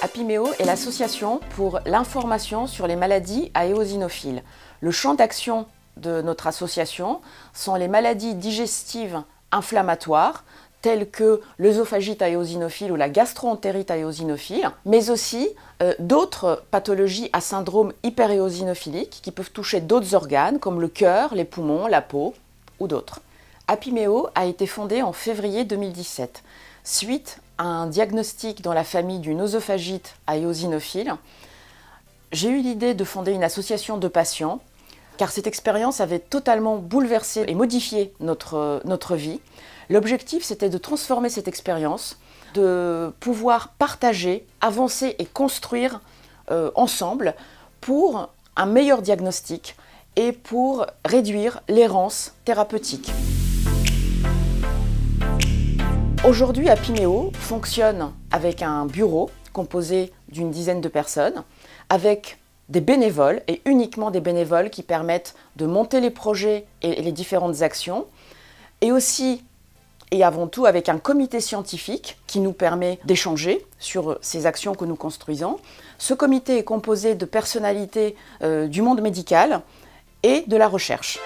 Apimeo est l'association pour l'information sur les maladies à éosinophiles. Le champ d'action de notre association sont les maladies digestives inflammatoires telles que l'œsophagite éosinophile ou la gastroentérite éosinophile, mais aussi euh, d'autres pathologies à syndrome hyperéosinophilique qui peuvent toucher d'autres organes comme le cœur, les poumons, la peau ou d'autres. Apimeo a été fondé en février 2017 suite à un diagnostic dans la famille d'une œsophagite à. J'ai eu l'idée de fonder une association de patients car cette expérience avait totalement bouleversé et modifié notre, notre vie. L'objectif, c'était de transformer cette expérience, de pouvoir partager, avancer et construire euh, ensemble pour un meilleur diagnostic et pour réduire l'errance thérapeutique. Aujourd'hui, Apimeo fonctionne avec un bureau composé d'une dizaine de personnes, avec des bénévoles et uniquement des bénévoles qui permettent de monter les projets et les différentes actions, et aussi et avant tout avec un comité scientifique qui nous permet d'échanger sur ces actions que nous construisons. Ce comité est composé de personnalités euh, du monde médical et de la recherche.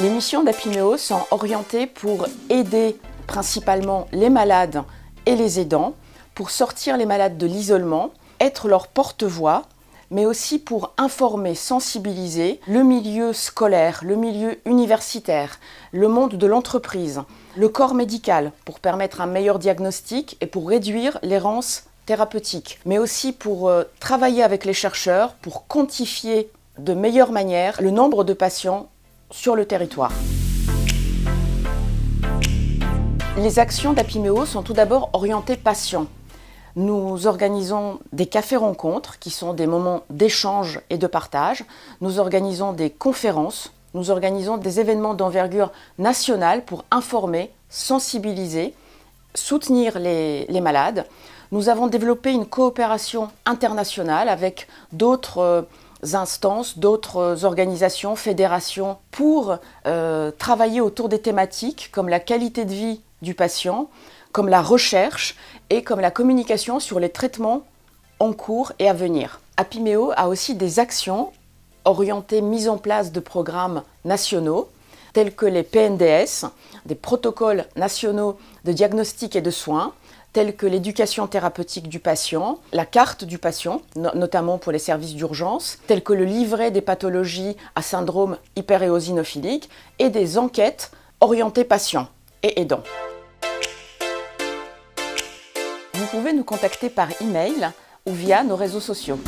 Les missions d'Apimeo sont orientées pour aider principalement les malades et les aidants, pour sortir les malades de l'isolement, être leur porte-voix, mais aussi pour informer, sensibiliser le milieu scolaire, le milieu universitaire, le monde de l'entreprise, le corps médical, pour permettre un meilleur diagnostic et pour réduire l'errance thérapeutique, mais aussi pour euh, travailler avec les chercheurs, pour quantifier de meilleure manière le nombre de patients sur le territoire. Les actions d'Apimeo sont tout d'abord orientées patients. Nous organisons des cafés-rencontres qui sont des moments d'échange et de partage. Nous organisons des conférences. Nous organisons des événements d'envergure nationale pour informer, sensibiliser, soutenir les, les, malades. Nous avons développé une coopération internationale avec d'autres euh, instances, d'autres organisations, fédérations pour euh, travailler autour des thématiques comme la qualité de vie du patient, comme la recherche et comme la communication sur les traitements en cours et à venir. Apimeo a aussi des actions orientées mise en place de programmes nationaux tels que les PNDS, des protocoles nationaux de diagnostic et de soins, telles que l'éducation thérapeutique du patient, la carte du patient, notamment pour les services d'urgence, tels que le livret des pathologies à syndrome hyperéosinophilique et des enquêtes orientées patients et aidants. Vous pouvez nous contacter par email ou via nos réseaux sociaux.